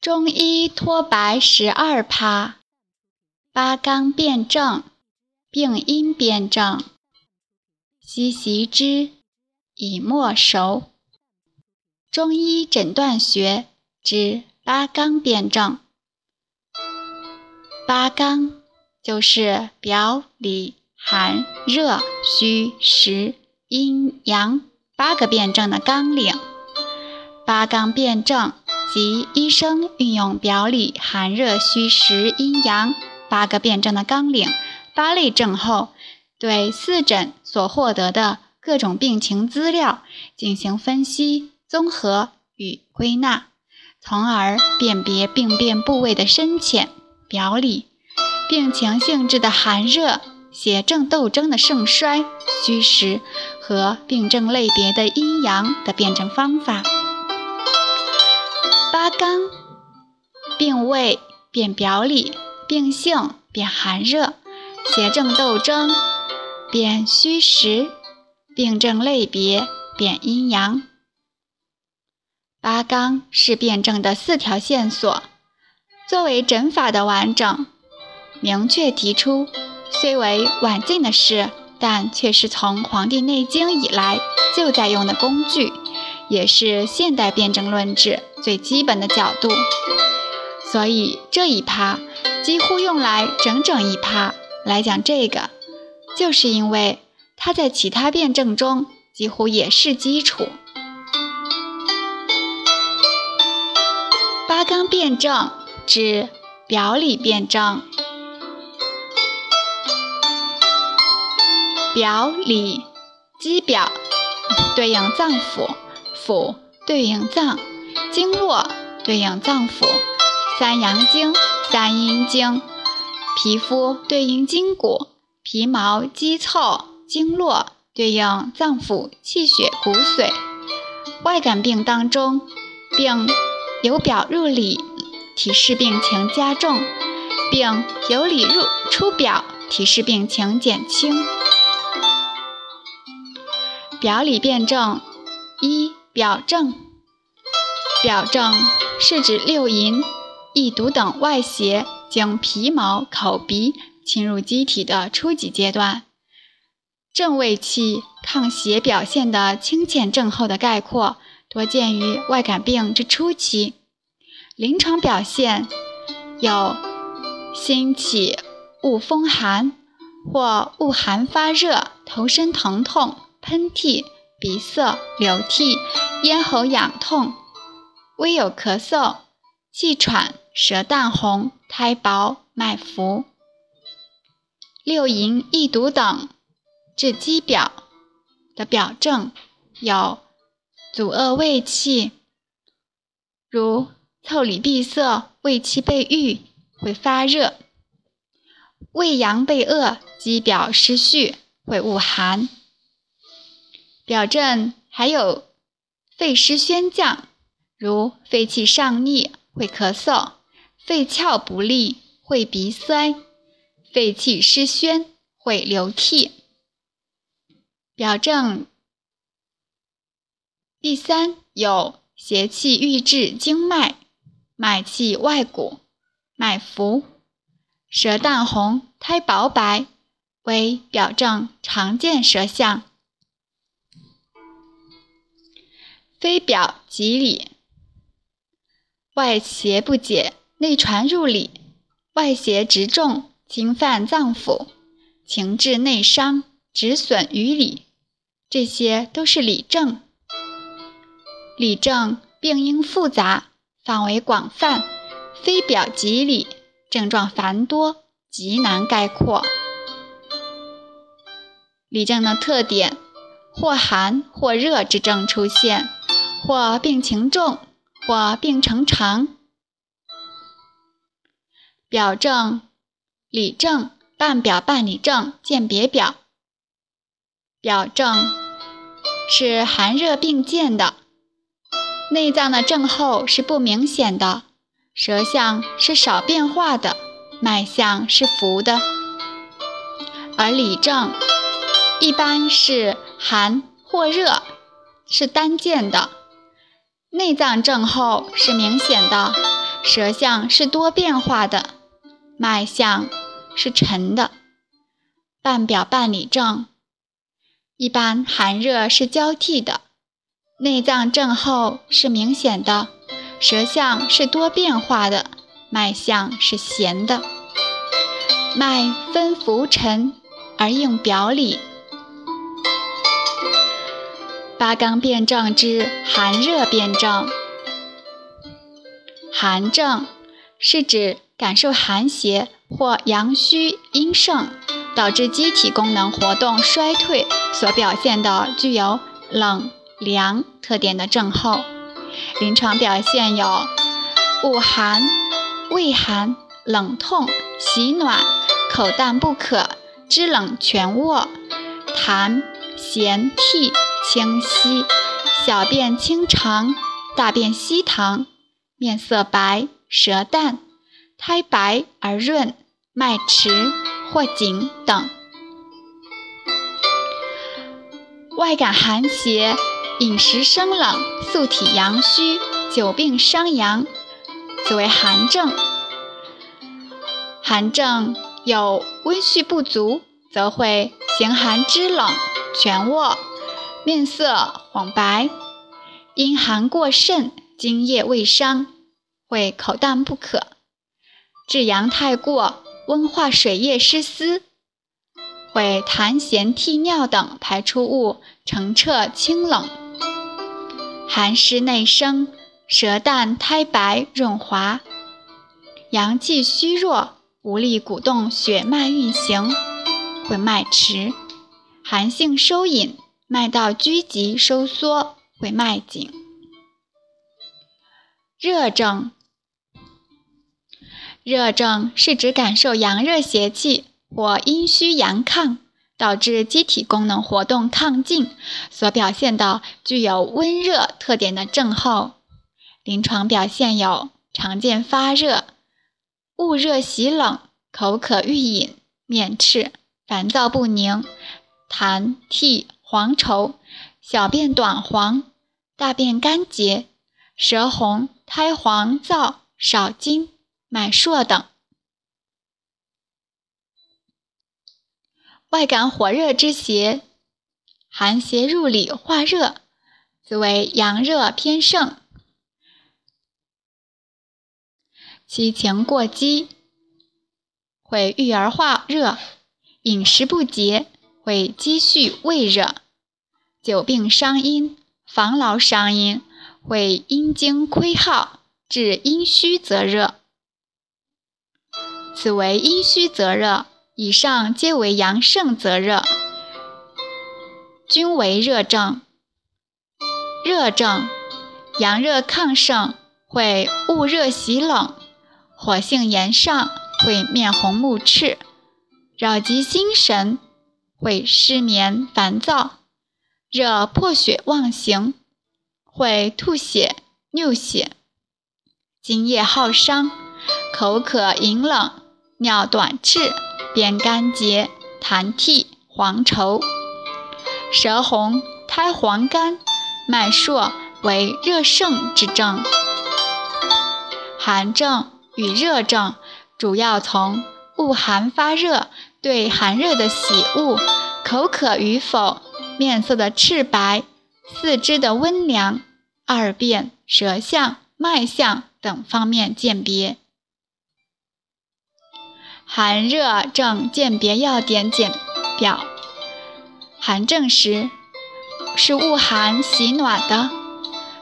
中医脱白十二趴，八纲辩证，病因辩证，悉习之，以莫熟。中医诊断学之八纲辩证，八纲就是表里寒热虚实阴阳八个辩证的纲领，八纲辩证。即医生运用表里寒热虚实阴阳八个辩证的纲领八类症候，对四诊所获得的各种病情资料进行分析、综合与归纳，从而辨别病变部位的深浅、表里、病情性质的寒热、血症斗争的盛衰、虚实和病症类别的阴阳的辩证方法。八纲，病位变表里，病性变寒热，邪正斗争变虚实，病症类别变阴阳。八纲是辩证的四条线索，作为诊法的完整，明确提出，虽为晚近的事，但却是从《黄帝内经》以来就在用的工具。也是现代辩证论治最基本的角度，所以这一趴几乎用来整整一趴来讲这个，就是因为它在其他辩证中几乎也是基础。八纲辩证指表里辩证，表里基表对应脏腑。腑对应脏，经络对应脏腑，三阳经、三阴经，皮肤对应筋骨，皮毛、肌凑、经络对应脏腑、气血、骨髓。外感病当中，病由表入里，提示病情加重；病由里入出表，提示病情减轻。表里辩证一。表证，表证是指六淫、易毒等外邪经皮毛、口鼻侵入机体的初级阶段。正胃气抗邪表现的清浅症候的概括，多见于外感病之初期。临床表现有心起恶风寒，或恶寒发热、头身疼痛、喷嚏。鼻塞、流涕、咽喉痒痛，微有咳嗽、气喘、舌淡红、苔薄、脉浮。六淫易毒等治肌表的表证有阻遏胃气，如腠理闭塞、胃气被郁会发热；胃阳被遏，肌表失序会恶寒。表证还有肺湿宣降，如肺气上逆会咳嗽，肺窍不利会鼻塞，肺气失宣会流涕。表证第三有邪气郁滞经脉，脉气外鼓，脉浮，舌淡红，苔薄白，为表证常见舌象。非表即里，外邪不解，内传入里，外邪直重，侵犯脏腑，情志内伤，止损于里，这些都是里症。里症病因复杂，范围广泛，非表即里，症状繁多，极难概括。里症的特点，或寒或热之症出现。或病情重，或病程长。表证、里证、半表半里证鉴别表。表证是寒热并见的，内脏的症候是不明显的，舌象是少变化的，脉象是浮的。而里证一般是寒或热，是单见的。内脏症候是明显的，舌象是多变化的，脉象是沉的。半表半里症，一般寒热是交替的，内脏症候是明显的，舌象是多变化的，脉象是弦的。脉分浮沉而应表里。八纲辩证之寒热辨证。寒症是指感受寒邪或阳虚阴盛，导致机体功能活动衰退所表现的具有冷凉特点的症候。临床表现有恶寒、畏寒、冷痛、喜暖、口淡不渴、肢冷全卧、痰涎涕。清晰，小便清长，大便稀溏，面色白，舌淡，苔白而润，脉迟或紧等。外感寒邪，饮食生冷，素体阳虚，久病伤阳，此为寒症。寒症有温煦不足，则会形寒肢冷，全卧。面色黄白，阴寒过盛，津液未伤，会口淡不渴；至阳太过，温化水液失司，会痰涎涕尿等排出物澄澈清冷；寒湿内生，舌淡苔白润滑，阳气虚弱，无力鼓动血脉运行，会脉迟；寒性收引。脉道拘急收缩，会脉紧。热症，热症是指感受阳热邪气或阴虚阳亢，导致机体功能活动亢进所表现的具有温热特点的症候。临床表现有常见发热、恶热喜冷、口渴欲饮、面赤、烦躁不宁、痰涕。黄稠，小便短黄，大便干结，舌红，苔黄燥，少津，脉数等。外感火热之邪，寒邪入里化热，则为阳热偏盛。其情过激，会郁而化热；饮食不节。会积蓄胃热，久病伤阴，防劳伤阴，会阴经亏耗，致阴虚则热。此为阴虚则热，以上皆为阳盛则热，均为热症。热症，阳热亢盛，会恶热喜冷，火性炎上，会面红目赤，扰及心神。会失眠、烦躁，热破血妄行，会吐血、尿血，津液耗伤，口渴、饮冷，尿短赤，便干结，痰涕黄稠，舌红，苔黄干，脉数为热盛之症。寒症与热症主要从恶寒发热。对寒热的喜恶、口渴与否、面色的赤白、四肢的温凉、二便、舌象、脉象等方面鉴别。寒热症鉴别要点简表：寒症时是恶寒喜暖的，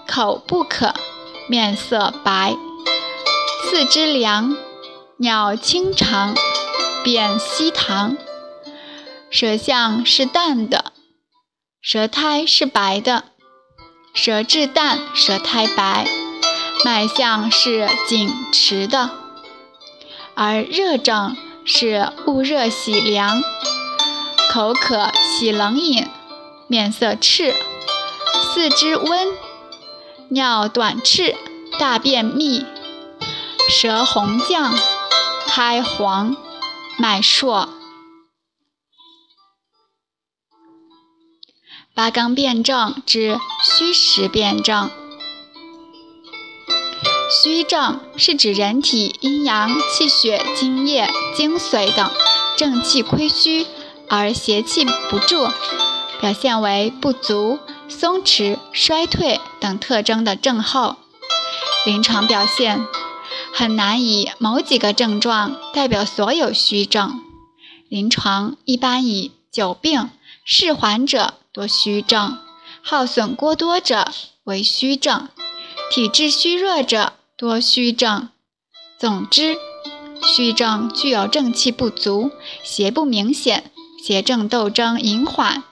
口不渴，面色白，四肢凉，尿清长。便稀溏，舌象是淡的，舌苔是白的，舌质淡，舌苔白，脉象是紧迟的。而热症是恶热喜凉，口渴喜冷饮，面色赤，四肢温，尿短赤，大便秘，舌红绛，苔黄。脉数。八纲辩证之虚实辩证。虚症是指人体阴阳、气血、津液、精髓等正气亏虚而邪气不住，表现为不足、松弛、衰退等特征的症候。临床表现很难以某几个症状代表所有虚症。临床一般以久病、嗜缓者多虚症，耗损过多者为虚症，体质虚弱者。多虚症，总之，虚症具有正气不足、邪不明显、邪正斗争隐缓，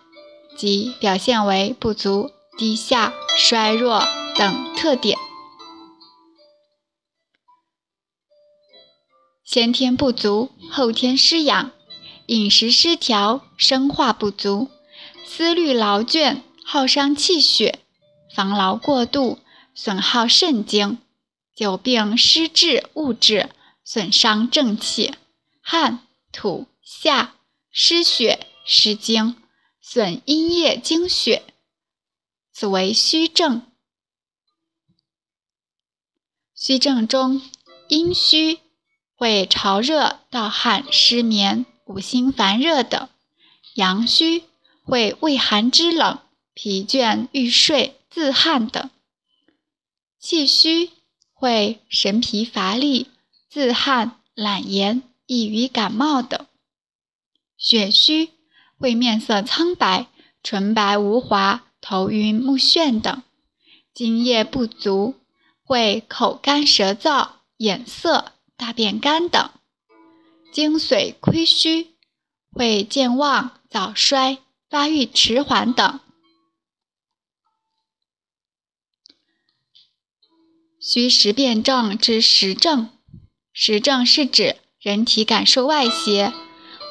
即表现为不足、低下、衰弱等特点。先天不足，后天失养，饮食失调，生化不足，思虑劳倦，耗伤气血，防劳过度，损耗肾精。久病失志误志，损伤正气；汗土下失血失精，损阴液精血，此为虚症。虚症中，阴虚会潮热、盗汗、失眠、五心烦热等；阳虚会畏寒肢冷、疲倦欲睡、自汗等；气虚。会神疲乏力、自汗、懒言、易于感冒等；血虚会面色苍白、唇白无华、头晕目眩等；津液不足会口干舌燥、眼涩、大便干等；精髓亏虚会健忘、早衰、发育迟缓等。虚实辩证之实证，实证是指人体感受外邪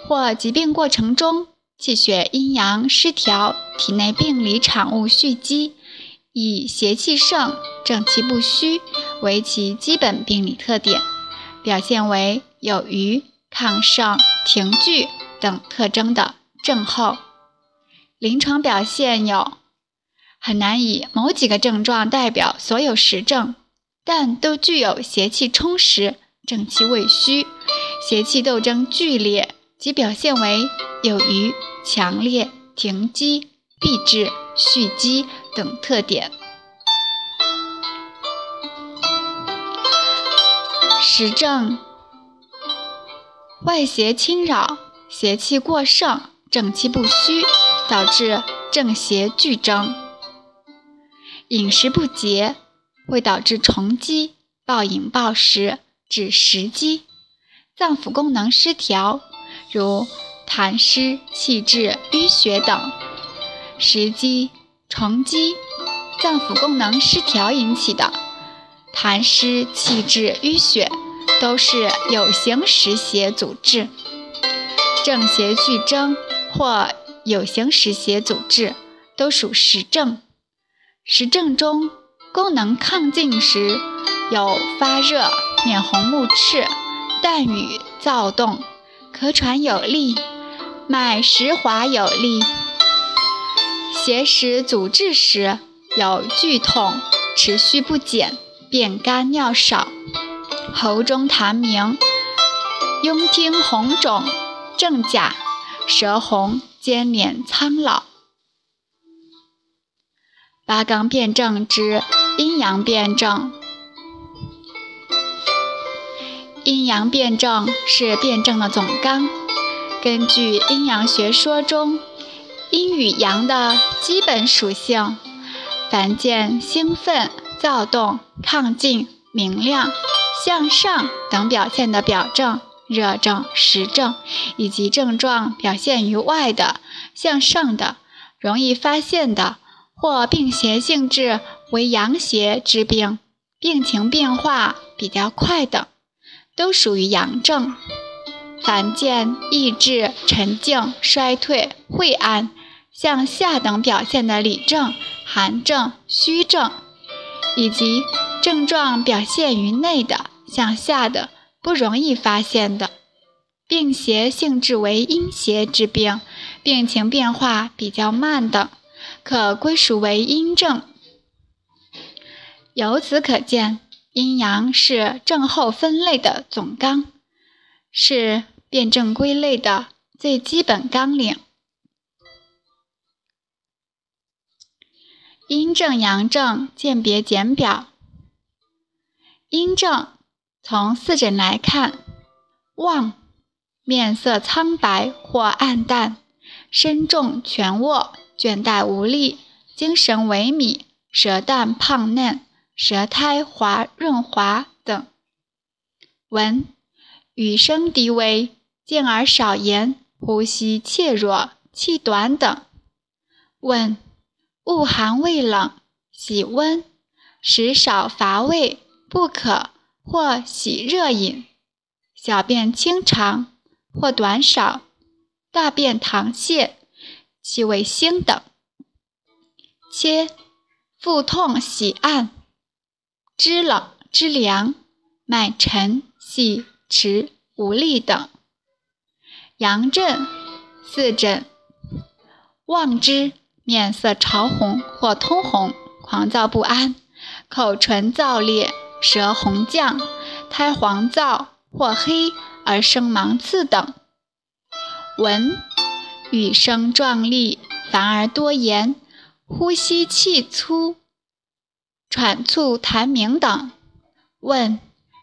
或疾病过程中气血阴阳失调，体内病理产物蓄积，以邪气盛、正气不虚为其基本病理特点，表现为有余、亢盛、停聚等特征的症候。临床表现有很难以某几个症状代表所有实证。但都具有邪气充实、正气未虚、邪气斗争剧烈即表现为有余、强烈、停积、闭滞、蓄积等特点。实证：外邪侵扰，邪气过盛，正气不虚，导致正邪俱争，饮食不节。会导致虫积、暴饮暴食、致食积；脏腑功能失调，如痰湿、气滞、淤血等。食积、虫积、脏腑功能失调引起的痰湿、气滞、淤血，都是有形实邪阻滞。正邪俱争或有形实邪阻滞，都属实症。实症中。功能亢进时，有发热、面红目赤、淡语、躁动、咳喘有力、脉实滑有力；邪实阻滞时，有剧痛、持续不减、便干尿少、喉中痰鸣、痈听红肿、正甲、舌红、兼脸苍老。八纲辩证之。阴阳辩证，阴阳辩证是辩证的总纲。根据阴阳学说中阴与阳的基本属性，凡见兴奋、躁动、亢进、明亮、向上等表现的表证、热症、实症，以及症状表现于外的、向上的、容易发现的或病邪性质。为阳邪之病，病情变化比较快的，都属于阳症。凡见意志沉静、衰退、晦暗、向下等表现的里症、寒症、虚症，以及症状表现于内的、向下的不容易发现的，病邪性质为阴邪之病，病情变化比较慢的，可归属为阴症。由此可见，阴阳是症候分类的总纲，是辨证归类的最基本纲领。阴症阳症鉴别简表。阴症从四诊来看，望面色苍白或暗淡，身重蜷卧，倦怠无力，精神萎靡，舌淡胖嫩。舌苔滑润滑等。闻语声低微，见而少言，呼吸怯弱，气短等。问恶寒畏冷，喜温，食少乏味，不可或喜热饮。小便清长或短少，大便溏泻，气味腥等。切腹痛喜暗。肢冷肢凉，脉沉细迟无力等。阳症四诊：望之面色潮红或通红，狂躁不安，口唇燥裂，舌红绛，苔黄燥或黑而生芒刺等。闻语声壮丽，烦而多言，呼吸气粗。喘促痰鸣等。问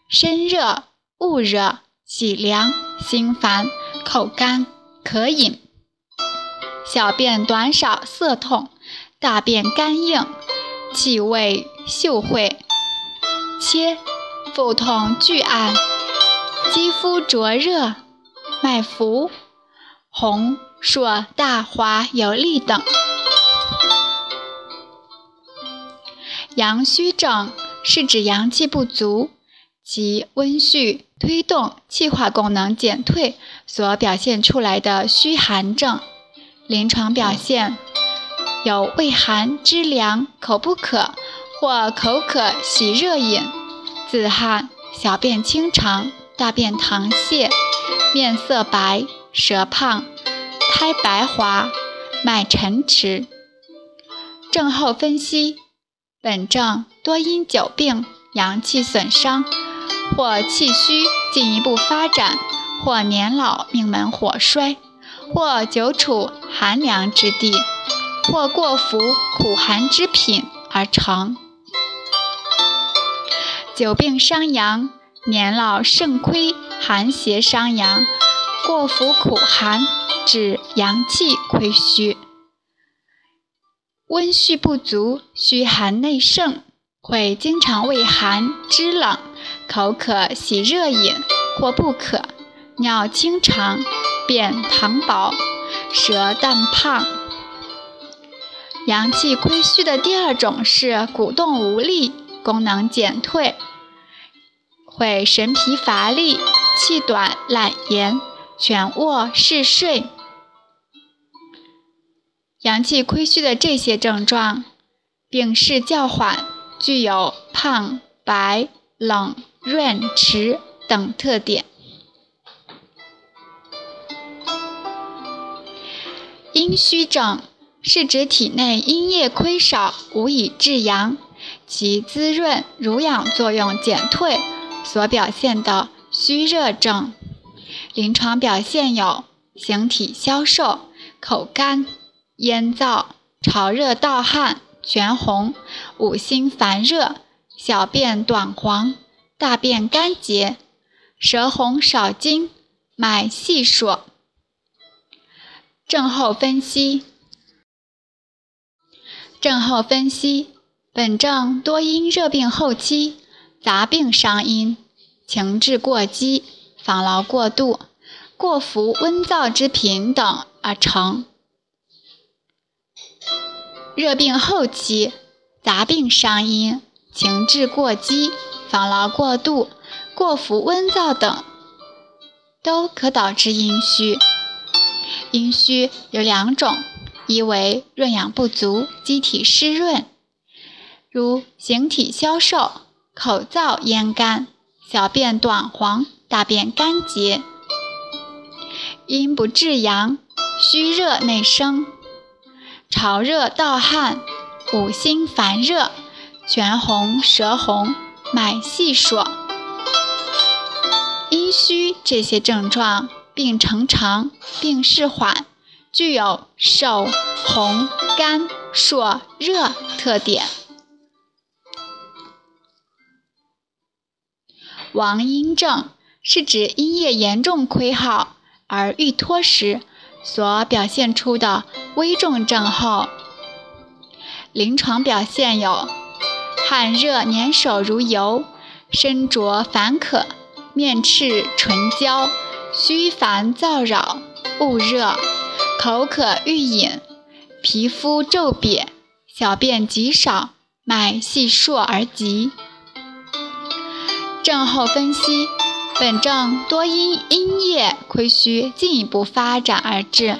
身热、恶热、喜凉、心烦、口干、渴饮。小便短少、涩痛，大便干硬，气味嗅秽。切腹痛剧暗，肌肤灼热，脉浮，红硕大滑有力等。阳虚症是指阳气不足，其温煦推动气化功能减退所表现出来的虚寒症。临床表现有畏寒肢凉、口不渴或口渴喜热饮、自汗、小便清长、大便溏泻、面色白、舌胖、苔白滑、脉沉迟。症候分析。本症多因久病、阳气损伤，或气虚进一步发展，或年老命门火衰，或久处寒凉之地，或过服苦寒之品而成。久病伤阳，年老肾亏，寒邪伤阳，过服苦寒，指阳气亏虚。温煦不足，虚寒内盛，会经常畏寒、肢冷，口渴喜热饮，或不渴，尿清长，便溏薄，舌淡胖。阳气亏虚的第二种是鼓动无力，功能减退，会神疲乏力，气短懒言，蜷卧嗜睡。阳气亏虚的这些症状，病势较缓，具有胖、白、冷、润、迟等特点。阴虚症是指体内阴液亏少，无以制阳，其滋润濡养作用减退所表现的虚热症。临床表现有形体消瘦、口干。咽燥、潮热盗汗、全红、五心烦热、小便短黄、大便干结、舌红少津、脉细数。症候分析。症候分析：本症多因热病后期杂病伤阴，情志过激、防劳过度、过服温燥之品等而成。热病后期，杂病伤阴，情志过激，防劳过度，过服温燥等，都可导致阴虚。阴虚有两种，一为润养不足，机体湿润，如形体消瘦、口燥咽干、小便短黄、大便干结；阴不至阳，虚热内生。潮热盗汗，五心烦热，全红舌红，脉细数。阴虚这些症状，病程长，病势缓，具有手、红、干、烁、热特点。王阴症是指阴液严重亏耗而欲脱时所表现出的危重症候。临床表现有汗热粘手如油，身着烦渴。面赤唇焦，虚烦燥扰，恶热，口渴欲饮，皮肤皱瘪，小便极少，脉细数而急。症候分析：本症多因阴液亏虚进一步发展而致，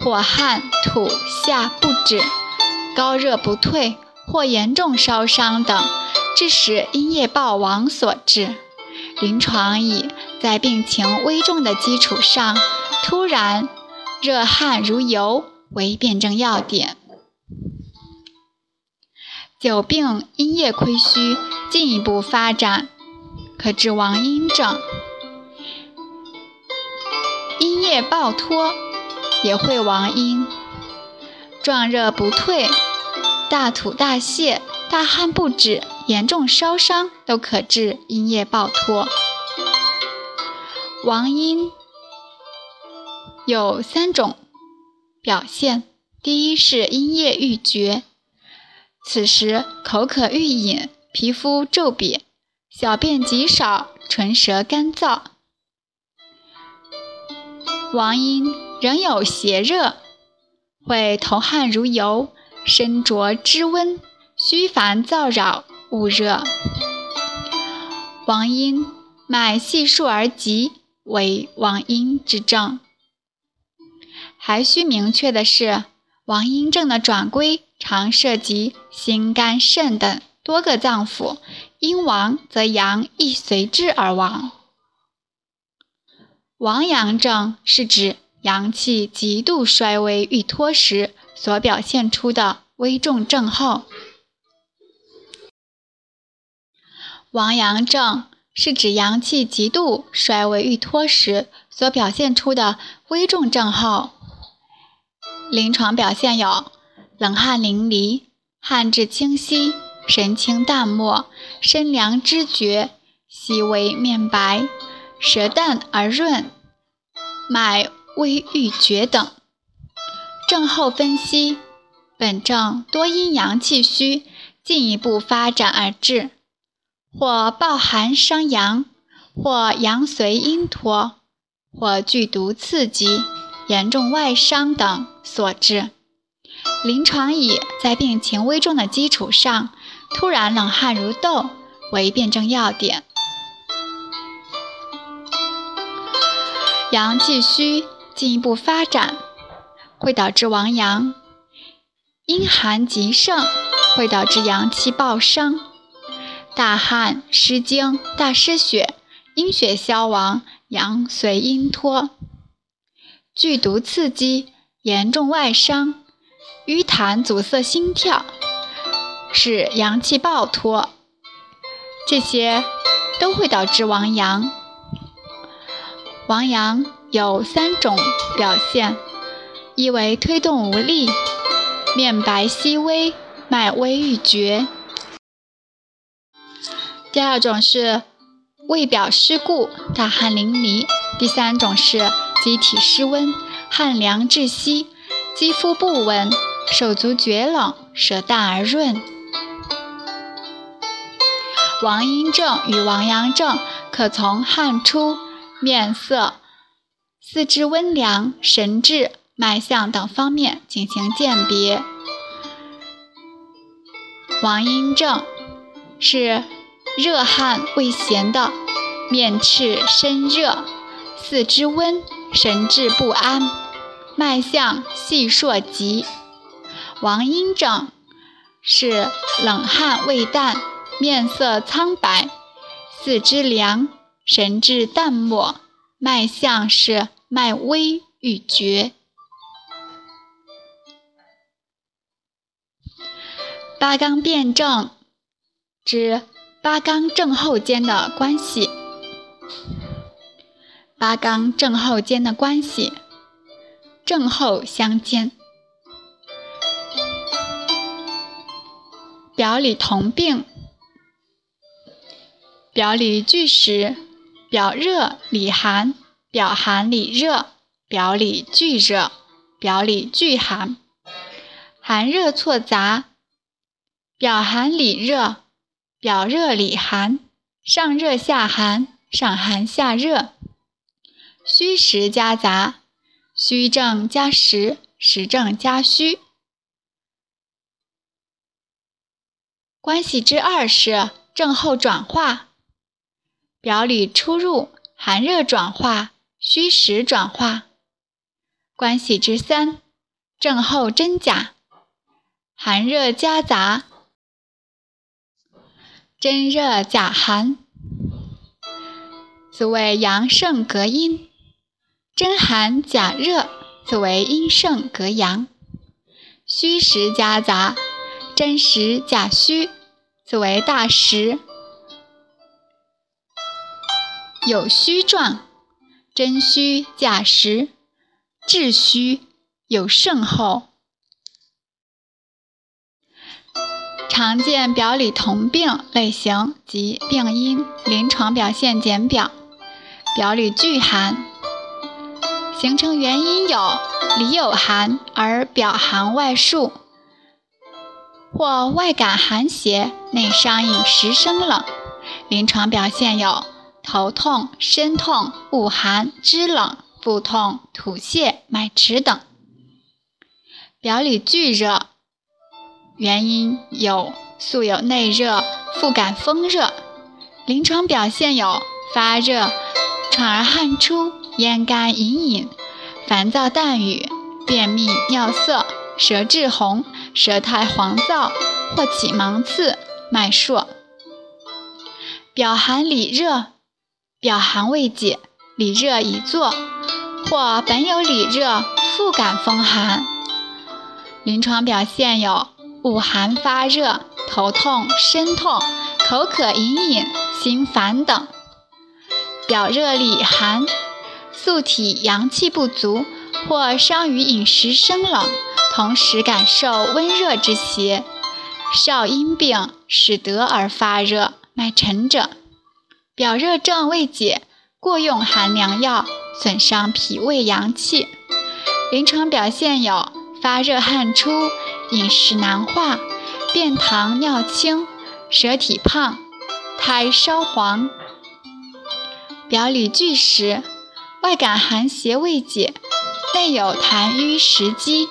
或汗吐下不止，高热不退，或严重烧伤等，致使阴液暴亡所致。临床以在病情危重的基础上，突然热汗如油为辨证要点。久病阴液亏虚，进一步发展，可治亡阴症。阴液暴脱也会亡阴，壮热不退，大吐大泻，大汗不止。严重烧伤都可治阴液暴脱。亡阴有三种表现：第一是阴液欲绝，此时口渴欲饮，皮肤皱瘪，小便极少，唇舌干燥。王阴仍有邪热，会头汗如油，身着脂温，虚烦燥扰。恶热，王阴，脉细数而急，为王阴之症。还需明确的是，王阴症的转归常涉及心、肝、肾等多个脏腑，阴亡则阳亦随之而亡。亡阳症是指阳气极度衰微欲脱时所表现出的危重症候。亡阳症是指阳气极度衰微欲脱时所表现出的危重症候。临床表现有冷汗淋漓、汗质清晰、神清淡漠、身凉肢绝、细微面白、舌淡而润、脉微欲绝等。症候分析：本症多因阳气虚进一步发展而致。或暴寒伤阳，或阳随阴脱，或剧毒刺激、严重外伤等所致。临床以在病情危重的基础上，突然冷汗如豆为辨证要点。阳气虚进一步发展，会导致亡阳；阴寒极盛，会导致阳气暴伤。大汗失精、大失血、阴血消亡、阳随阴脱；剧毒刺激、严重外伤、瘀痰阻塞心跳，使阳气暴脱，这些都会导致亡阳。亡阳有三种表现：一为推动无力，面白皙微，脉微欲绝。第二种是胃表湿固，大汗淋漓；第三种是机体失温，汗凉窒息，肌肤不稳，手足厥冷，舌淡而润。王阴症与王阳症可从汗出、面色、四肢温凉、神志、脉象等方面进行鉴别。王阴症是。热汗未咸的，面赤身热，四肢温，神志不安，脉象细数急。王阴症是冷汗未淡，面色苍白，四肢凉，神志淡漠，脉象是脉微欲绝。八纲辨证之。八纲正后间的关系。八纲正后间的关系，正后相间，表里同病，表里俱实，表热里寒，表寒里热，表里俱热，表里俱寒，寒热错杂，表寒里热，表热里寒，上热下寒，上寒下热。虚实夹杂，虚正加实，实正加虚。关系之二是症候转化，表里出入，寒热转化，虚实转化。关系之三，症候真假，寒热夹杂，真热假寒，此谓阳盛隔阴。真寒假热，此为阴盛隔阳；虚实夹杂，真实假虚，此为大实。有虚状，真虚假实，致虚有盛后。常见表里同病类型及病因、临床表现简表：表里俱寒。形成原因有里有寒而表寒外束，或外感寒邪，内伤饮食生冷。临床表现有头痛、身痛、恶寒、肢冷、腹痛、吐泻、脉迟等。表里俱热，原因有素有内热，腹感风热。临床表现有发热、喘而汗出。咽干隐隐，烦躁淡语，便秘尿涩，舌质红，舌苔黄燥，或起芒刺，脉数。表寒里热，表寒未解，里热已作，或本有里热，复感风寒。临床表现有恶寒发热、头痛、身痛、口渴隐隐、心烦等。表热里寒。素体阳气不足，或伤于饮食生冷，同时感受温热之邪，少阴病使得而发热，脉沉者，表热症未解，过用寒凉药，损伤脾胃阳气。临床表现有发热汗出，饮食难化，便溏尿清，舌体胖，苔稍黄，表里俱实。外感寒邪未解，内有痰瘀食积。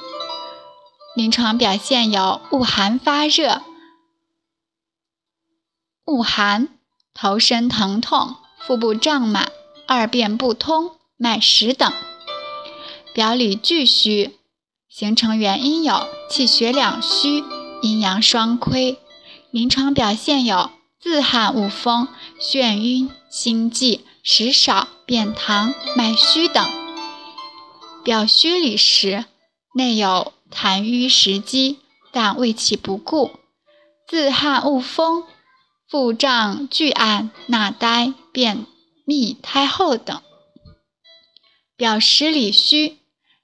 临床表现有恶寒发热、恶寒、头身疼痛、腹部胀满、二便不通、脉实等。表里俱虚，形成原因有气血两虚、阴阳双亏。临床表现有自汗恶风、眩晕、心悸。食少、便溏、脉虚等，表虚里实，内有痰瘀食积，但胃气不固，自汗恶风，腹胀巨暗，纳呆、便秘、苔厚等。表实里虚，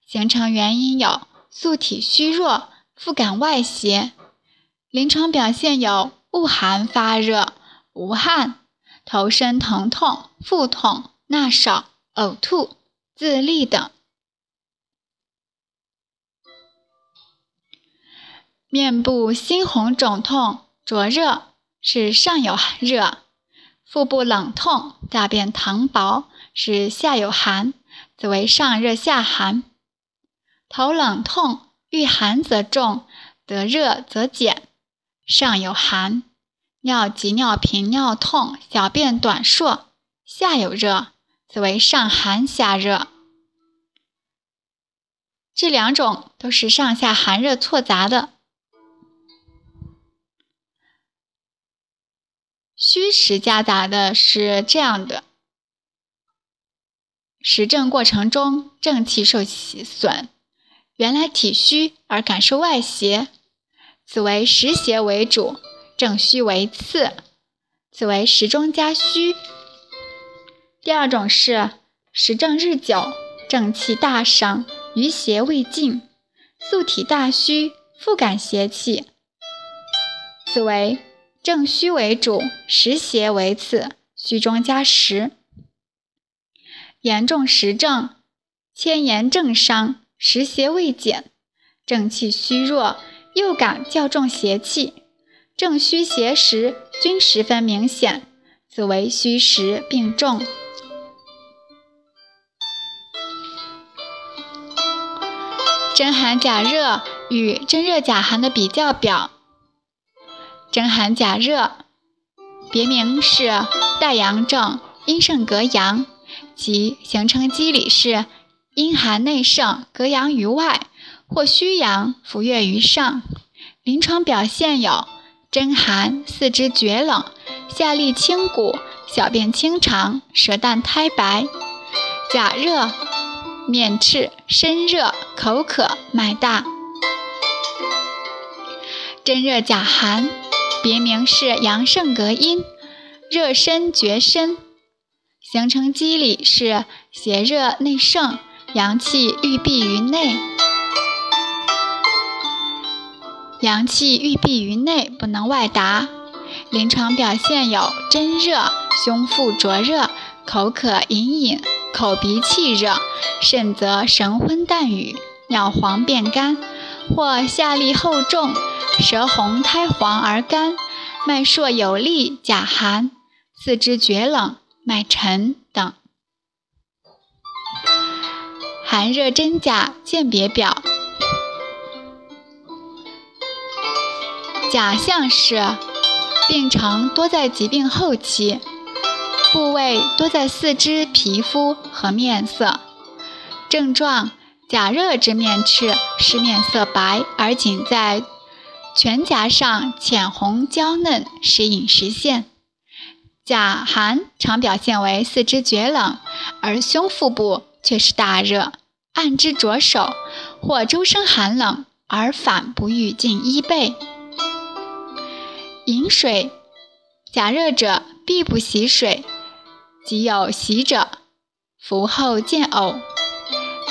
形成原因有素体虚弱，腹感外邪。临床表现有恶寒发热、无汗。头身疼痛、腹痛、纳少、呕吐、自利等；面部猩红肿痛、灼热是上有热；腹部冷痛、大便溏薄是下有寒，则为上热下寒；头冷痛、遇寒则重，得热则减，上有寒。尿急、尿频、尿痛、小便短数，下有热，则为上寒下热。这两种都是上下寒热错杂的。虚实夹杂的是这样的：实证过程中正气受其损，原来体虚而感受外邪，此为实邪为主。正虚为次，此为时中加虚。第二种是实证日久，正气大伤，余邪未尽，素体大虚，复感邪气。此为正虚为主，实邪为次，虚中加实。严重实症，千言正伤，实邪未减，正气虚弱，又感较重邪气，正虚邪实均十分明显，此为虚实并重。真寒假热与真热假寒的比较表。真寒假热，别名是带阳症，阴盛格阳，其形成机理是阴寒内盛，格阳于外，或虚阳浮越于上。临床表现有真寒，四肢厥冷，下利清谷，小便清长，舌淡苔白；假热，面赤，身热，口渴，脉大。真热假寒。别名是阳盛格阴，热身厥身，形成机理是邪热内盛，阳气郁闭于内。阳气郁闭于内，不能外达。临床表现有真热、胸腹灼热、口渴隐隐、口鼻气热，甚则神昏淡语、尿黄便干，或下利厚重。舌红苔黄而干，脉数有力，假寒，四肢厥冷，脉沉等。寒热真假鉴别表。假象是病程多在疾病后期，部位多在四肢皮肤和面色。症状：假热之面赤，是面色白，而仅在。全颊上浅红娇嫩，时隐时现。甲寒常表现为四肢厥冷，而胸腹部却是大热，按之着手，或周身寒冷而反不欲进衣被。饮水，甲热者必不洗水，即有洗者，服后见呕；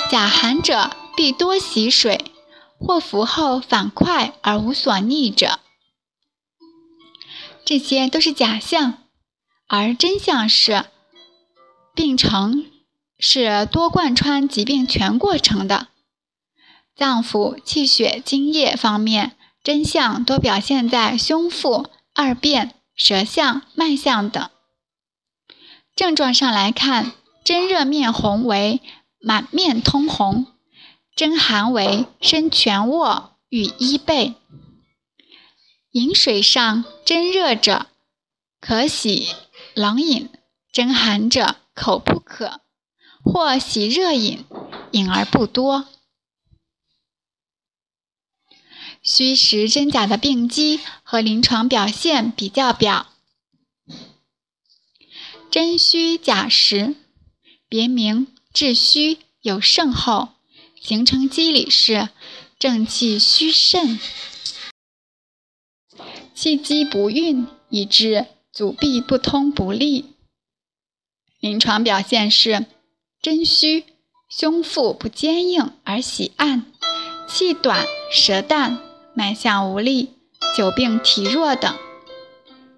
假寒者必多洗水。或服后反快而无所逆者，这些都是假象，而真相是病程是多贯穿疾病全过程的。脏腑、气血、津液方面，真相多表现在胸腹、二便、舌象、脉象等。症状上来看，真热面红为满面通红。真寒为身全卧，与衣被。饮水上真热者，可洗冷饮；真寒者，口不渴，或洗热饮，饮而不多。虚实真假的病机和临床表现比较表。真虚假实，别名治虚，有盛后。形成机理是正气虚肾，气机不运，以致阻闭不通不利。临床表现是真虚，胸腹不坚硬而喜暗，气短，舌淡，脉象无力，久病体弱等。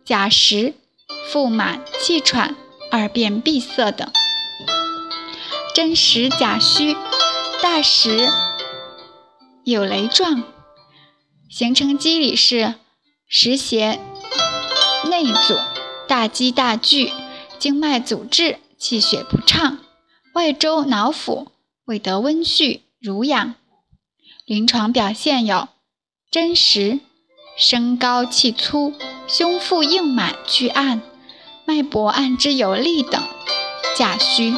假实，腹满气喘，二便闭塞等。真实假虚。大实有雷状，形成机理是实邪内阻，大积大聚，经脉阻滞，气血不畅，外周脑腑未得温煦濡养。临床表现有真实身高气粗，胸腹硬满巨暗，脉搏按之有力等。假虚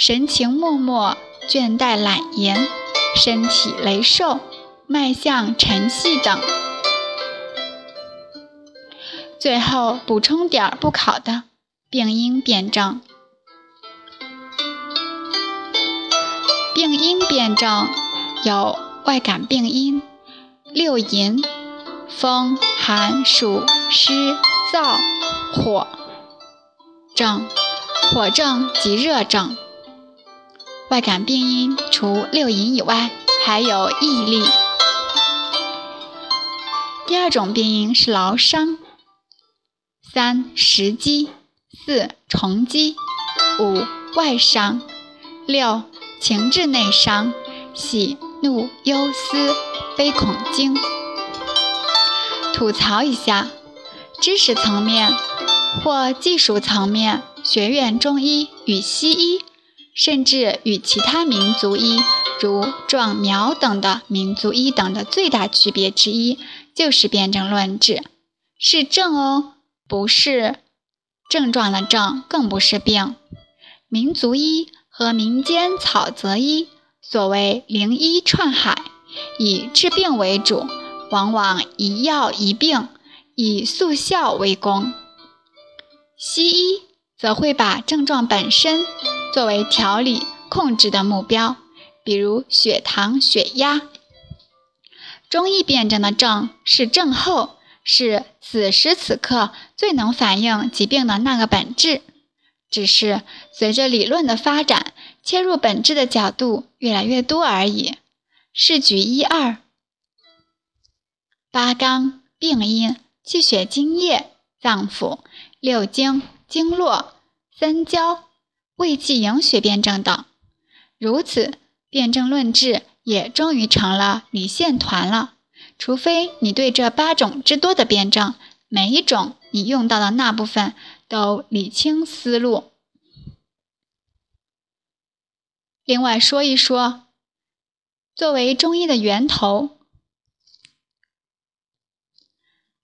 神情默默。倦怠懒言，身体羸瘦，脉象沉细等。最后补充点儿不考的病因辨证。病因辨证有外感病因：六淫、风、寒、暑、湿、燥、火症、火症及热症。外感病因除六淫以外，还有毅力。第二种病因是劳伤。三食积，四虫积，五外伤，六情志内伤，喜怒忧思悲恐惊。吐槽一下，知识层面或技术层面，学院中医与西医，甚至与其他民族医，如壮苗等的民族医等的最大区别之一，就是辨证论治，是症哦。不是症状的症，更不是病。民族医和民间草泽医，所谓灵医串海，以治病为主，往往一药一病，以速效为功。西医则会把症状本身作为调理控制的目标，比如血糖、血压。中医辨证的症是症候。是此时此刻最能反映疾病的那个本质，只是随着理论的发展，切入本质的角度越来越多而已。试举一二：八纲、病因、气血津液、脏腑、六经、经络、三焦、胃气营血辩证等。如此，辩证论治也终于成了理线团了。除非你对这八种之多的辩证，每一种你用到的那部分都理清思路。另外说一说，作为中医的源头，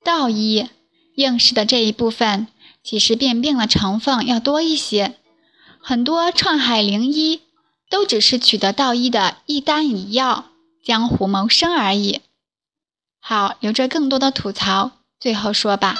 道医应试的这一部分，其实辨病的成分要多一些。很多创海灵医都只是取得道医的一丹一药，江湖谋生而已。好，留着更多的吐槽。最后说吧。